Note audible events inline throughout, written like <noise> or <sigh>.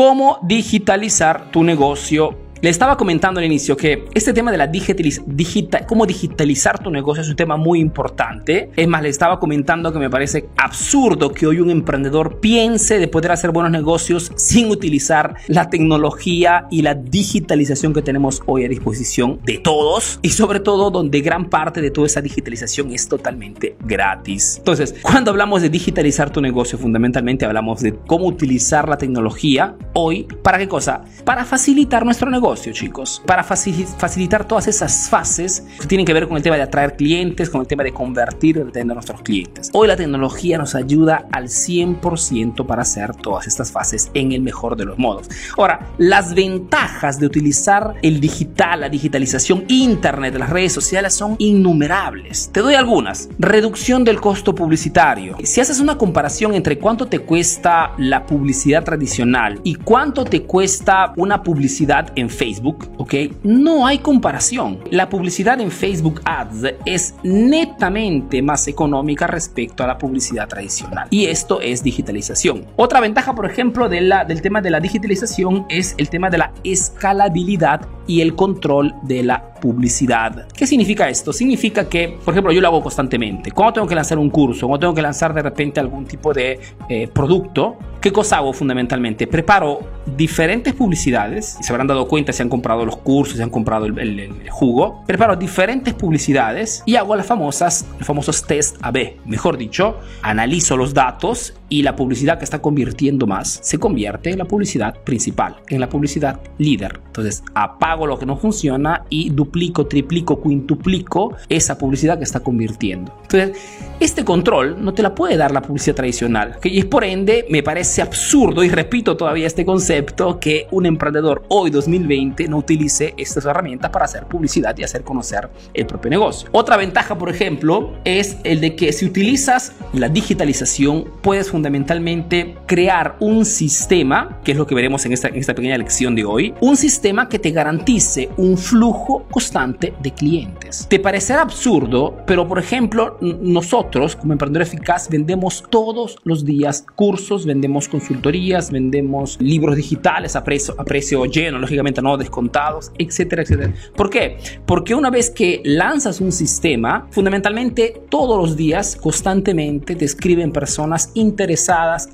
cómo digitalizar tu negocio le estaba comentando al inicio que este tema de la digitaliz digital, cómo digitalizar tu negocio es un tema muy importante. Es más, le estaba comentando que me parece absurdo que hoy un emprendedor piense de poder hacer buenos negocios sin utilizar la tecnología y la digitalización que tenemos hoy a disposición de todos y sobre todo donde gran parte de toda esa digitalización es totalmente gratis. Entonces, cuando hablamos de digitalizar tu negocio, fundamentalmente hablamos de cómo utilizar la tecnología hoy para qué cosa? Para facilitar nuestro negocio chicos, para facilitar todas esas fases que tienen que ver con el tema de atraer clientes, con el tema de convertir y retener a nuestros clientes. Hoy la tecnología nos ayuda al 100% para hacer todas estas fases en el mejor de los modos. Ahora, las ventajas de utilizar el digital, la digitalización, internet, las redes sociales son innumerables. Te doy algunas. Reducción del costo publicitario. Si haces una comparación entre cuánto te cuesta la publicidad tradicional y cuánto te cuesta una publicidad en Facebook, ¿ok? No hay comparación. La publicidad en Facebook Ads es netamente más económica respecto a la publicidad tradicional. Y esto es digitalización. Otra ventaja, por ejemplo, del tema de la digitalización es el tema de la escalabilidad y el control de la publicidad. ¿Qué significa esto? Significa que, por ejemplo, yo lo hago constantemente. Cuando tengo que lanzar un curso, cuando tengo que lanzar de repente algún tipo de eh, producto, ¿qué cosa hago fundamentalmente? Preparo diferentes publicidades, se habrán dado cuenta si han comprado los cursos, si han comprado el, jugo, preparo diferentes publicidades y hago las famosas, los famosos test AB. Mejor dicho, analizo los datos y la publicidad que está convirtiendo más se convierte en la publicidad principal, en la publicidad líder. Entonces, apago lo que no funciona y duplico, triplico, quintuplico esa publicidad que está convirtiendo. Entonces, este control no te la puede dar la publicidad tradicional. Y es por ende, me parece absurdo, y repito todavía este concepto, que un emprendedor hoy 2020 no utilice estas herramientas para hacer publicidad y hacer conocer el propio negocio. Otra ventaja, por ejemplo, es el de que si utilizas la digitalización, puedes fundamentalmente crear un sistema, que es lo que veremos en esta, en esta pequeña lección de hoy, un sistema que te garantice un flujo constante de clientes. Te parecerá absurdo, pero por ejemplo, nosotros como Emprendedor Eficaz vendemos todos los días cursos, vendemos consultorías, vendemos libros digitales a precio, a precio lleno, lógicamente no descontados, etcétera, etcétera. ¿Por qué? Porque una vez que lanzas un sistema, fundamentalmente todos los días, constantemente, te escriben personas interesadas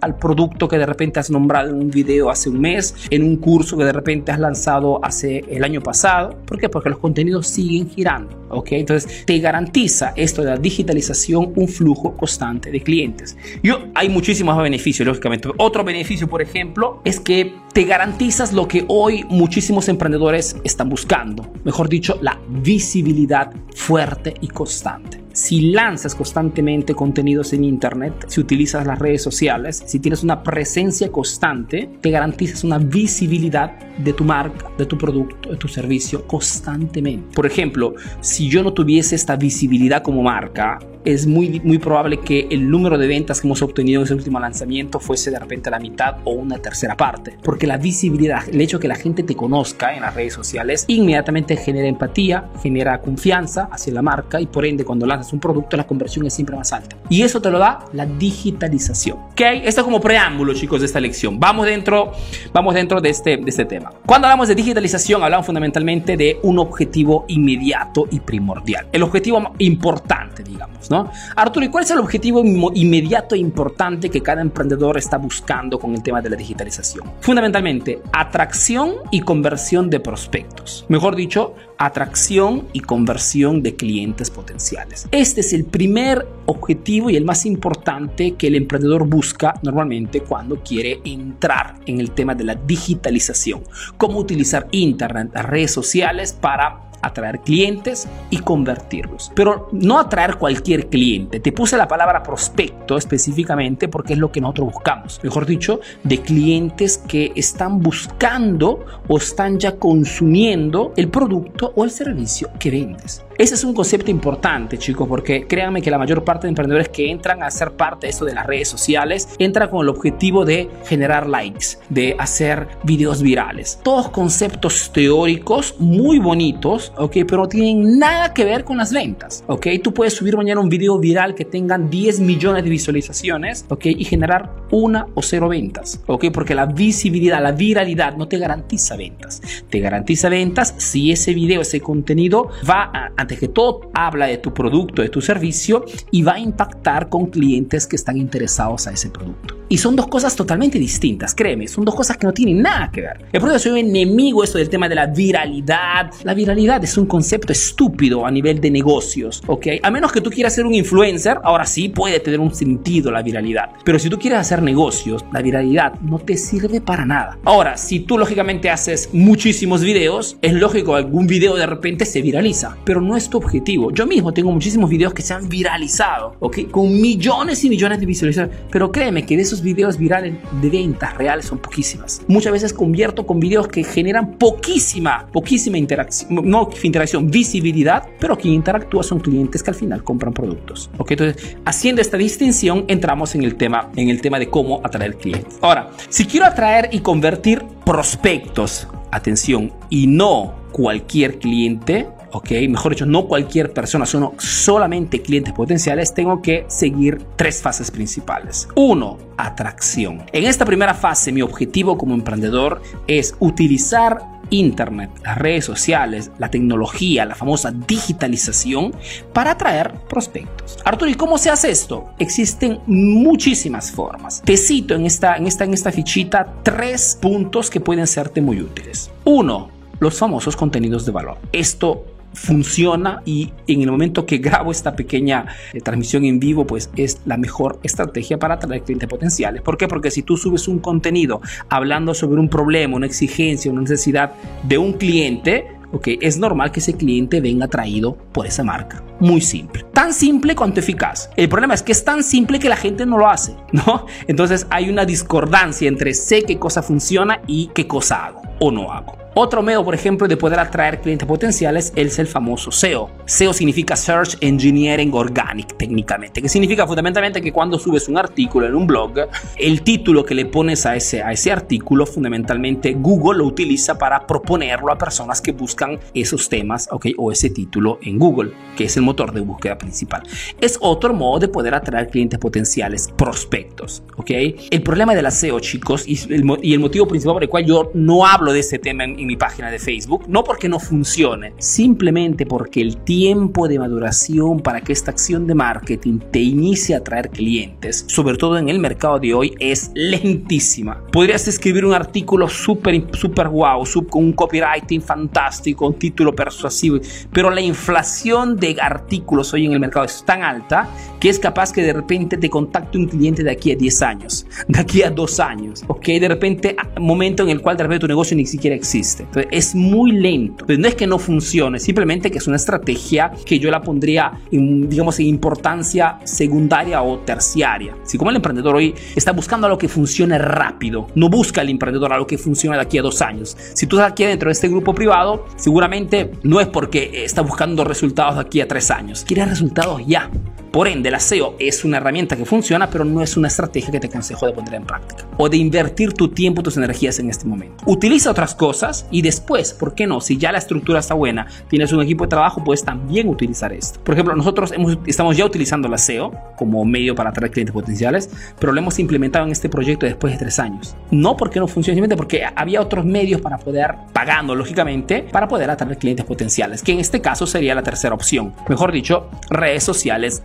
al producto que de repente has nombrado en un video hace un mes, en un curso que de repente has lanzado hace el año pasado. ¿Por qué? Porque los contenidos siguen girando. ¿ok? Entonces te garantiza esto de la digitalización un flujo constante de clientes. Yo, hay muchísimos beneficios, lógicamente. Otro beneficio, por ejemplo, es que te garantizas lo que hoy muchísimos emprendedores están buscando. Mejor dicho, la visibilidad fuerte y constante si lanzas constantemente contenidos en Internet, si utilizas las redes sociales, si tienes una presencia constante, te garantizas una visibilidad de tu marca, de tu producto, de tu servicio constantemente. Por ejemplo, si yo no tuviese esta visibilidad como marca, es muy, muy probable que el número de ventas que hemos obtenido en ese último lanzamiento fuese de repente la mitad o una tercera parte. Porque la visibilidad, el hecho de que la gente te conozca en las redes sociales, inmediatamente genera empatía, genera confianza hacia la marca y por ende cuando lanzas un producto la conversión es siempre más alta. Y eso te lo da la digitalización. ¿Ok? Esto es como preámbulo, chicos, de esta lección. Vamos dentro, vamos dentro de, este, de este tema. Cuando hablamos de digitalización, hablamos fundamentalmente de un objetivo inmediato y primordial. El objetivo importante, digamos, ¿no? Arturo, ¿y cuál es el objetivo inmediato e importante que cada emprendedor está buscando con el tema de la digitalización? Fundamentalmente, atracción y conversión de prospectos. Mejor dicho, atracción y conversión de clientes potenciales. Este es el primer objetivo y el más importante que el emprendedor busca normalmente cuando quiere entrar en el tema de la digitalización. Cómo utilizar Internet, redes sociales para atraer clientes y convertirlos. Pero no atraer cualquier cliente. Te puse la palabra prospecto específicamente porque es lo que nosotros buscamos. Mejor dicho, de clientes que están buscando o están ya consumiendo el producto o el servicio que vendes. Ese es un concepto importante, chicos, porque créanme que la mayor parte de emprendedores que entran a ser parte de esto de las redes sociales entran con el objetivo de generar likes, de hacer videos virales. Todos conceptos teóricos muy bonitos, ¿ok? Pero no tienen nada que ver con las ventas, ¿ok? Tú puedes subir mañana un video viral que tengan 10 millones de visualizaciones, ¿ok? Y generar una o cero ventas, ¿ok? Porque la visibilidad, la viralidad no te garantiza ventas. Te garantiza ventas si ese video, ese contenido va, a, que todo, habla de tu producto, de tu servicio y va a impactar con clientes que están interesados a ese producto. Y son dos cosas totalmente distintas, créeme, son dos cosas que no tienen nada que ver. El problema soy un enemigo esto del tema de la viralidad. La viralidad es un concepto estúpido a nivel de negocios, ¿ok? A menos que tú quieras ser un influencer, ahora sí puede tener un sentido la viralidad. Pero si tú quieres hacer negocios, la viralidad no te sirve para nada. Ahora, si tú lógicamente haces muchísimos videos, es lógico algún video de repente se viraliza, pero no es tu objetivo. Yo mismo tengo muchísimos videos que se han viralizado, ¿ok? Con millones y millones de visualizaciones. Pero créeme que de esos videos virales de ventas reales son poquísimas. Muchas veces convierto con videos que generan poquísima, poquísima interacción, no interacción, visibilidad, pero quien interactúa son clientes que al final compran productos. ¿ok? Entonces, haciendo esta distinción, entramos en el tema, en el tema de cómo atraer clientes. Ahora, si quiero atraer y convertir prospectos, atención, y no cualquier cliente, ok, mejor dicho, no cualquier persona, sino solamente clientes potenciales, tengo que seguir tres fases principales. Uno, atracción. En esta primera fase, mi objetivo como emprendedor es utilizar Internet, las redes sociales, la tecnología, la famosa digitalización para atraer prospectos. Arturo, ¿y cómo se hace esto? Existen muchísimas formas. Te cito en esta, en esta, en esta fichita tres puntos que pueden serte muy útiles. Uno, los famosos contenidos de valor. Esto funciona y en el momento que grabo esta pequeña eh, transmisión en vivo, pues es la mejor estrategia para atraer clientes potenciales. ¿Por qué? Porque si tú subes un contenido hablando sobre un problema, una exigencia, una necesidad de un cliente, ok, es normal que ese cliente venga atraído por esa marca. Muy simple. Tan simple cuanto eficaz. El problema es que es tan simple que la gente no lo hace, <laughs> ¿no? Entonces hay una discordancia entre sé qué cosa funciona y qué cosa hago o no hago. Otro medio, por ejemplo, de poder atraer clientes potenciales es el famoso SEO. SEO significa Search Engineering Organic técnicamente, que significa fundamentalmente que cuando subes un artículo en un blog, el título que le pones a ese, a ese artículo, fundamentalmente Google lo utiliza para proponerlo a personas que buscan esos temas okay, o ese título en Google, que es el motor de búsqueda principal. Es otro modo de poder atraer clientes potenciales, prospectos. ¿okay? El problema de la SEO, chicos, y el, y el motivo principal por el cual yo no hablo de este tema en mi página de Facebook, no porque no funcione, simplemente porque el tiempo de maduración para que esta acción de marketing te inicie a traer clientes, sobre todo en el mercado de hoy, es lentísima. Podrías escribir un artículo súper, súper wow, con un copywriting fantástico, un título persuasivo, pero la inflación de artículos hoy en el mercado es tan alta que es capaz que de repente te contacte un cliente de aquí a 10 años, de aquí a 2 años, ok, de repente, momento en el cual de repente tu negocio ni siquiera existe. Entonces, es muy lento. Entonces, no es que no funcione, simplemente que es una estrategia que yo la pondría, en, digamos, en importancia secundaria o terciaria. Si como el emprendedor hoy está buscando algo que funcione rápido, no busca el emprendedor algo que funcione de aquí a dos años. Si tú estás aquí dentro de este grupo privado, seguramente no es porque está buscando resultados de aquí a tres años. Quiere resultados ya. Por ende, el SEO es una herramienta que funciona, pero no es una estrategia que te aconsejo de poner en práctica o de invertir tu tiempo, tus energías en este momento. Utiliza otras cosas y después, ¿por qué no? Si ya la estructura está buena, tienes un equipo de trabajo, puedes también utilizar esto. Por ejemplo, nosotros estamos ya utilizando la SEO como medio para atraer clientes potenciales, pero lo hemos implementado en este proyecto después de tres años. No porque no funcione, simplemente porque había otros medios para poder, pagando lógicamente, para poder atraer clientes potenciales, que en este caso sería la tercera opción. Mejor dicho, redes sociales,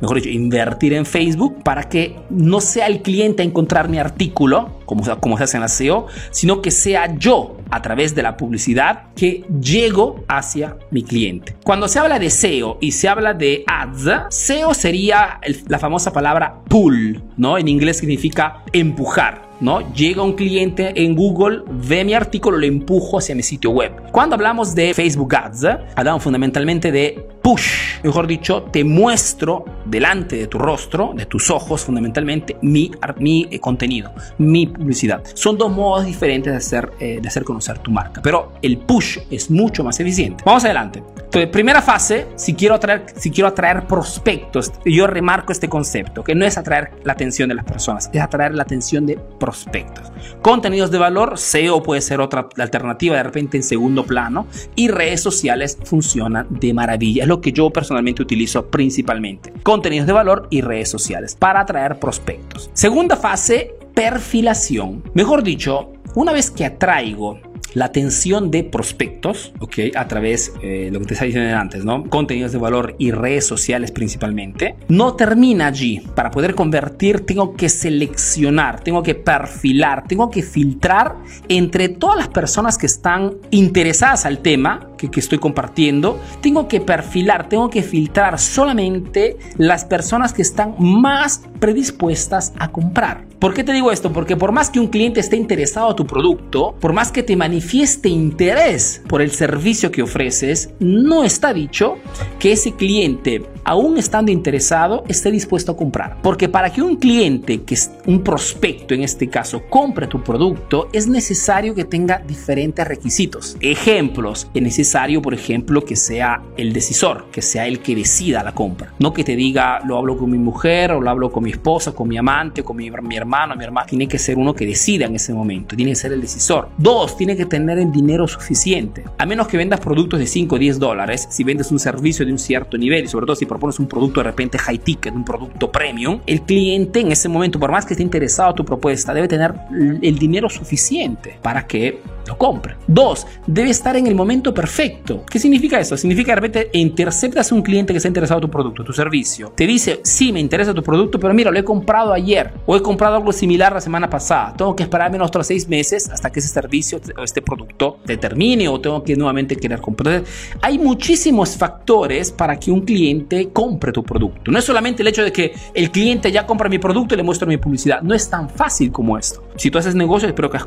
mejor dicho, invertir en Facebook para que no sea el cliente a encontrar mi artículo, como, se hace en la SEO, sino que sea yo a través de la publicidad que llego hacia mi cliente. Cuando se habla de SEO y se habla de ads, SEO sería la famosa palabra pull, ¿no? En inglés significa empujar. ¿no? Llega un cliente en Google, ve mi artículo, lo empujo hacia mi sitio web. Cuando hablamos de Facebook Ads, hablamos fundamentalmente de push, mejor dicho, te muestro delante de tu rostro, de tus ojos fundamentalmente, mi, mi eh, contenido, mi publicidad. Son dos modos diferentes de hacer, eh, de hacer conocer tu marca, pero el push es mucho más eficiente. Vamos adelante. Entonces, primera fase, si quiero atraer, si quiero atraer prospectos, yo remarco este concepto, que no es atraer la atención de las personas, es atraer la atención de prospectos. Contenidos de valor, SEO puede ser otra alternativa de repente en segundo plano y redes sociales funcionan de maravilla. Lo que yo personalmente utilizo principalmente. Contenidos de valor y redes sociales para atraer prospectos. Segunda fase, perfilación. Mejor dicho, una vez que atraigo la atención de prospectos, ¿ok? A través de eh, lo que te estaba diciendo antes, ¿no? Contenidos de valor y redes sociales principalmente. No termina allí. Para poder convertir tengo que seleccionar, tengo que perfilar, tengo que filtrar entre todas las personas que están interesadas al tema que, estoy compartiendo. Tengo que perfilar, tengo que filtrar solamente las personas que están más predispuestas a comprar. ¿Por qué te digo esto? Porque por más que un cliente esté interesado a tu producto, por más que te manifieste interés por el servicio que ofreces, no está dicho que ese cliente, aún estando interesado, esté dispuesto a comprar. Porque para que un cliente, que es un prospecto en este caso, compre tu producto, es necesario que tenga diferentes requisitos. Ejemplos, es necesario, por ejemplo, que sea el decisor, que sea el que decida la compra. No que te diga, lo hablo con mi mujer, o lo hablo con mi esposa, con mi amante, con mi, mi hermano mi hermana, tiene que ser uno que decida en ese momento, tiene que ser el decisor. Dos, tiene que tener el dinero suficiente. A menos que vendas productos de 5 o 10 dólares, si vendes un servicio de un cierto nivel y sobre todo si propones un producto de repente high ticket, un producto premium, el cliente en ese momento, por más que esté interesado en tu propuesta, debe tener el dinero suficiente para que lo compre. Dos, debe estar en el momento perfecto. ¿Qué significa eso? Significa de repente interceptas a un cliente que está interesado en tu producto, tu servicio. Te dice, sí, me interesa tu producto, pero mira, lo he comprado ayer o he comprado algo similar la semana pasada. Tengo que esperar menos otros seis meses hasta que ese servicio o este producto te termine o tengo que nuevamente querer comprar. hay muchísimos factores para que un cliente compre tu producto. No es solamente el hecho de que el cliente ya compra mi producto y le muestro mi publicidad. No es tan fácil como esto. Si tú haces negocio, espero que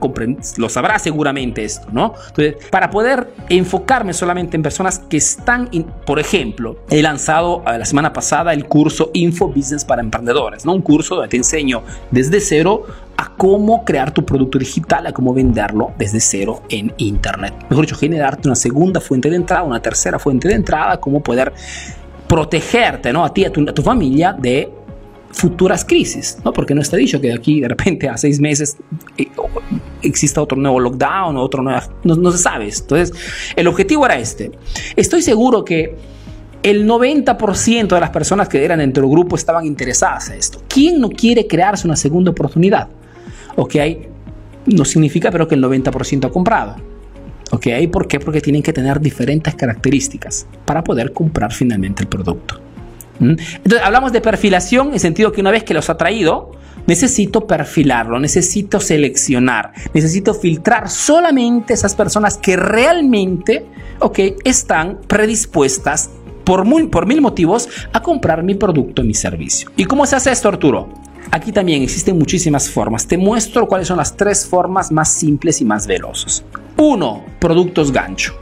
lo sabrás seguramente esto, ¿no? Entonces, para poder enfocarme solamente en personas que están, por ejemplo, he lanzado eh, la semana pasada el curso Info Business para Emprendedores, ¿no? Un curso donde te enseño desde cero a cómo crear tu producto digital, a cómo venderlo desde cero en Internet. Mejor dicho, generarte una segunda fuente de entrada, una tercera fuente de entrada, cómo poder protegerte, ¿no? A ti y a tu, familia de futuras crisis, ¿no? Porque no está dicho que de aquí de repente a seis meses eh, exista otro nuevo lockdown otro nuevo... No, no se sabe. Entonces, el objetivo era este. Estoy seguro que el 90% de las personas que eran dentro del grupo estaban interesadas en esto. ¿Quién no quiere crearse una segunda oportunidad? ¿Ok? No significa pero que el 90% ha comprado. ¿Ok? ¿Por qué? Porque tienen que tener diferentes características para poder comprar finalmente el producto. ¿Mm? Entonces hablamos de perfilación en el sentido que una vez que los ha traído, necesito perfilarlo, necesito seleccionar, necesito filtrar solamente esas personas que realmente, ok, están predispuestas por, por mil motivos a comprar mi producto, mi servicio. ¿Y cómo se hace esto, Arturo? Aquí también existen muchísimas formas. Te muestro cuáles son las tres formas más simples y más veloces. Uno, productos gancho.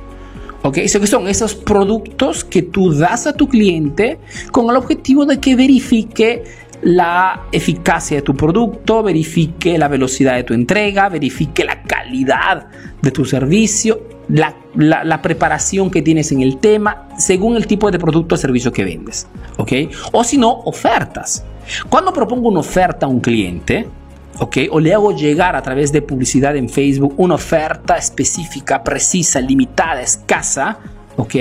¿Ok? Que son esos productos que tú das a tu cliente con el objetivo de que verifique la eficacia de tu producto, verifique la velocidad de tu entrega, verifique la calidad de tu servicio, la, preparación que tienes en el tema, según el tipo de producto o servicio que vendes. ¿Ok? O si no, ofertas. Cuando propongo una oferta a un cliente, ¿ok? O le hago llegar a través de publicidad en Facebook una oferta específica, precisa, limitada, escasa, ¿ok?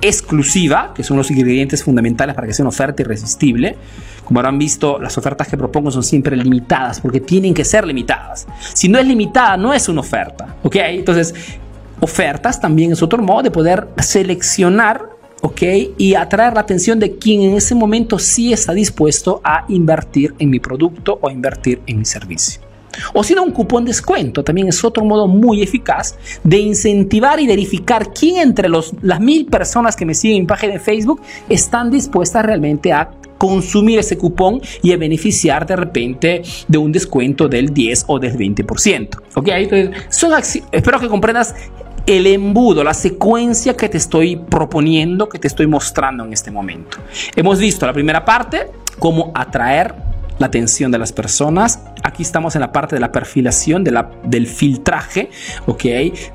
Exclusiva, que son los ingredientes fundamentales para que sea una oferta irresistible. Como habrán visto, las ofertas que propongo son siempre limitadas porque tienen que ser limitadas. Si no es limitada, no es una oferta. ¿Ok? Entonces, ofertas también es otro modo de poder seleccionar ¿ok? Y atraer la atención de quien en ese momento sí está dispuesto a invertir en mi producto o invertir en mi servicio. O si no, un cupón descuento también es otro modo muy eficaz de incentivar y verificar quién entre los, las mil personas que me siguen en mi página de Facebook están dispuestas realmente a consumir ese cupón y a beneficiar de repente de un descuento del 10 o del 20%. ¿Ok? Son espero que comprendas el embudo, la secuencia que te estoy proponiendo, que te estoy mostrando en este momento. Hemos visto la primera parte, cómo atraer la atención de las personas. Aquí estamos en la parte de la perfilación, de la, del filtraje, ¿ok?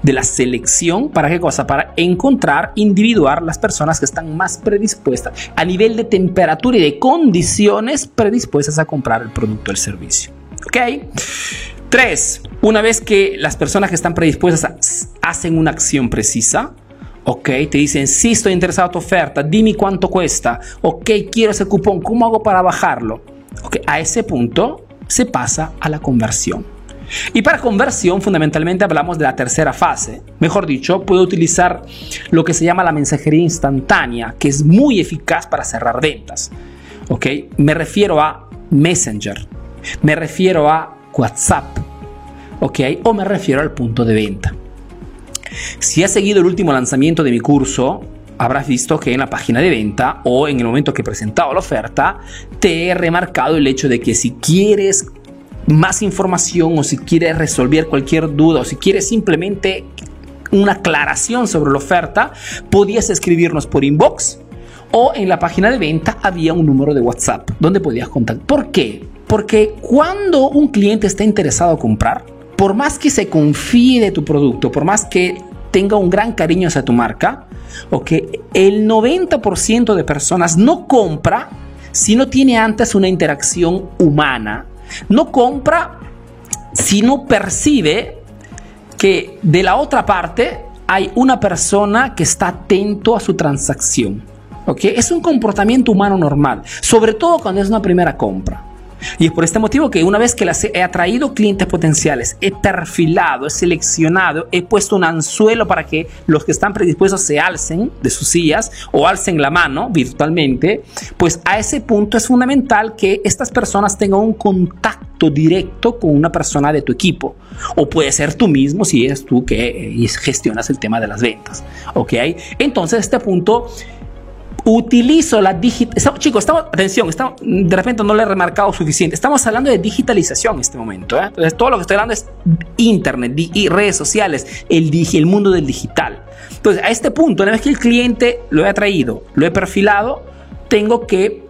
De la selección. ¿Para qué cosa? Para encontrar, individuar las personas que están más predispuestas a nivel de temperatura y de condiciones predispuestas a comprar el producto o el servicio. ¿Ok? Tres, una vez que las personas que están predispuestas hacen una acción precisa, ok, te dicen, sí estoy interesado en tu oferta, dime cuánto cuesta, ok, quiero ese cupón, ¿cómo hago para bajarlo? Ok, a ese punto se pasa a la conversión. Y para conversión fundamentalmente hablamos de la tercera fase. Mejor dicho, puedo utilizar lo que se llama la mensajería instantánea, que es muy eficaz para cerrar ventas. ¿Ok? Me refiero a Messenger, me refiero a WhatsApp, ¿ok? O me refiero al punto de venta. Si has seguido el último lanzamiento de mi curso, habrás visto que en la página de venta o en el momento que he presentado la oferta, te he remarcado el hecho de que si quieres más información o si quieres resolver cualquier duda o si quieres simplemente una aclaración sobre la oferta, podías escribirnos por inbox o en la página de venta había un número de WhatsApp donde podías contactar. ¿Por qué? Porque cuando un cliente está interesado en comprar, por más que se confíe de tu producto, por más que tenga un gran cariño hacia tu marca, que el 90% de personas no compra si no tiene antes una interacción humana. No compra si no percibe que de la otra parte hay una persona que está atento a su transacción. Es un comportamiento humano normal, sobre todo cuando es una primera compra. Y es por este motivo que una vez que las he atraído clientes potenciales, he perfilado, he seleccionado, he puesto un anzuelo para que los que están predispuestos se alcen de sus sillas o alcen la mano virtualmente, pues a ese punto es fundamental que estas personas tengan un contacto directo con una persona de tu equipo. O puede ser tú mismo si eres tú que eh, gestionas el tema de las ventas. ¿Ok? Entonces, este punto utilizo la digitalización. Chicos, estamos, atención, estamos, de repente no le he remarcado suficiente. Estamos hablando de digitalización en este momento. ¿eh? Entonces, todo lo que estoy hablando es Internet y redes sociales, el, el mundo del digital. Entonces, a este punto, una vez que el cliente lo he traído, lo he perfilado, tengo que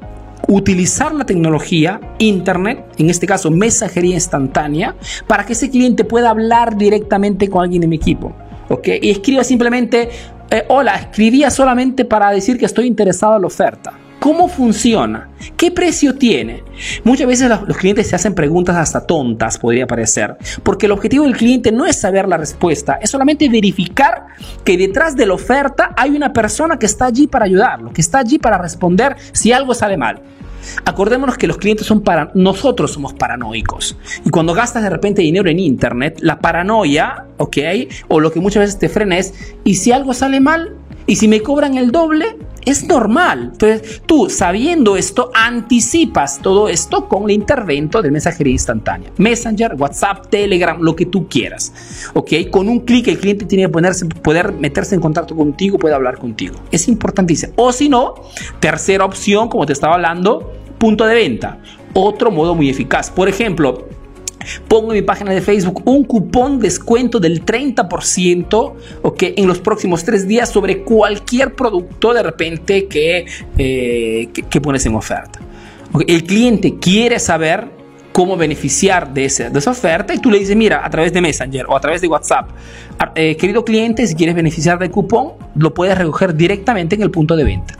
utilizar la tecnología, Internet, en este caso mensajería instantánea, para que ese cliente pueda hablar directamente con alguien de mi equipo. ¿ok? Y escriba simplemente eh, hola, escribía solamente para decir que estoy interesado en la oferta. ¿Cómo funciona? ¿Qué precio tiene? Muchas veces los, clientes se hacen preguntas hasta tontas, podría parecer, porque el objetivo del cliente no es saber la respuesta, es solamente verificar que detrás de la oferta hay una persona que está allí para ayudarlo, que está allí para responder si algo sale mal. Acordémonos que los clientes son para nosotros somos paranoicos. Y cuando gastas de repente dinero en internet, la paranoia, ¿ok? O lo que muchas veces te frena es, ¿y si algo sale mal? ¿Y si me cobran el doble? Es normal. Entonces, tú sabiendo esto, anticipas todo esto con el intervento de mensajería instantánea. Messenger, WhatsApp, Telegram, lo que tú quieras. ¿Ok? Con un clic el cliente tiene que ponerse, poder meterse en contacto contigo, puede hablar contigo. Es importantísimo. O si no, tercera opción, como te estaba hablando, punto de venta. Otro modo muy eficaz. Por ejemplo, pongo en mi página de Facebook un cupón descuento del 30% okay, en los próximos tres días sobre cualquier producto de repente que, eh, que, pones en oferta. El cliente quiere saber cómo beneficiar de, ese, de esa oferta y tú le dices, mira, a través de Messenger o a través de WhatsApp, eh, querido cliente, si quieres beneficiar del cupón, lo puedes recoger directamente en el punto de venta.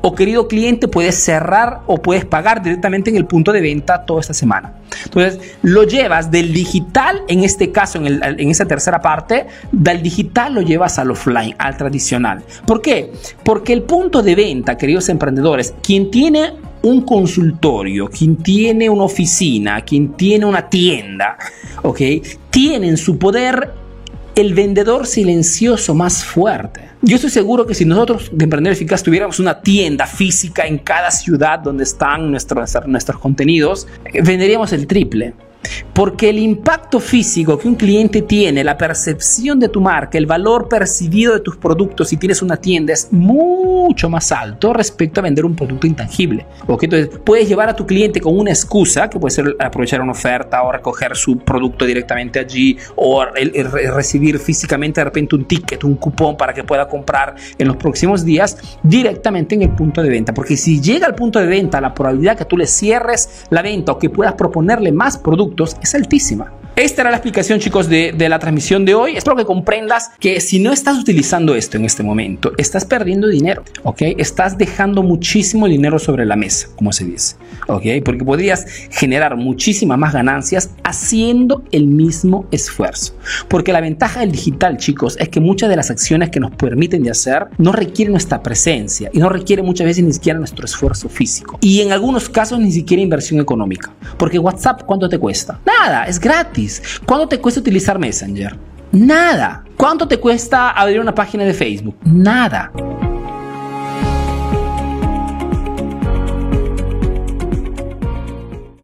O querido cliente, puedes cerrar o puedes pagar directamente en el punto de venta toda esta semana. Entonces, lo llevas del digital, en este caso, en, en esa tercera parte, del digital lo llevas al offline, al tradicional. ¿Por qué? Porque el punto de venta, queridos emprendedores, quien tiene un consultorio, quien tiene una oficina, quien tiene una tienda, ¿ok? Tiene en su poder el vendedor silencioso más fuerte. Yo estoy seguro que si nosotros de Emprender Eficaz tuviéramos una tienda física en cada ciudad donde están nuestros, nuestros contenidos, venderíamos el triple. Porque el impacto físico que un cliente tiene, la percepción de tu marca, el valor percibido de tus productos si tienes una tienda es mucho más alto respecto a vender un producto intangible. ¿ok? Entonces puedes llevar a tu cliente con una excusa, que puede ser aprovechar una oferta o recoger su producto directamente allí o recibir físicamente de repente un ticket, un cupón para que pueda comprar en los próximos días directamente en el punto de venta. Porque si llega al punto de venta, la probabilidad que tú le cierres la venta o que puedas proponerle más productos es altísima. Esta era la explicación, chicos, de, de, la transmisión de hoy. Espero que comprendas que si no estás utilizando esto en este momento, estás perdiendo dinero, ¿ok? Estás dejando muchísimo dinero sobre la mesa, como se dice, ¿ok? Porque podrías generar muchísimas más ganancias haciendo el mismo esfuerzo. Porque la ventaja del digital, chicos, es que muchas de las acciones que nos permiten de hacer no requieren nuestra presencia y no requieren muchas veces ni siquiera nuestro esfuerzo físico. Y en algunos casos ni siquiera inversión económica. Porque WhatsApp, ¿cuánto te cuesta? Nada, es ¿Cuánto te cuesta utilizar Messenger? Nada. ¿Cuánto te cuesta abrir una página de Facebook? Nada.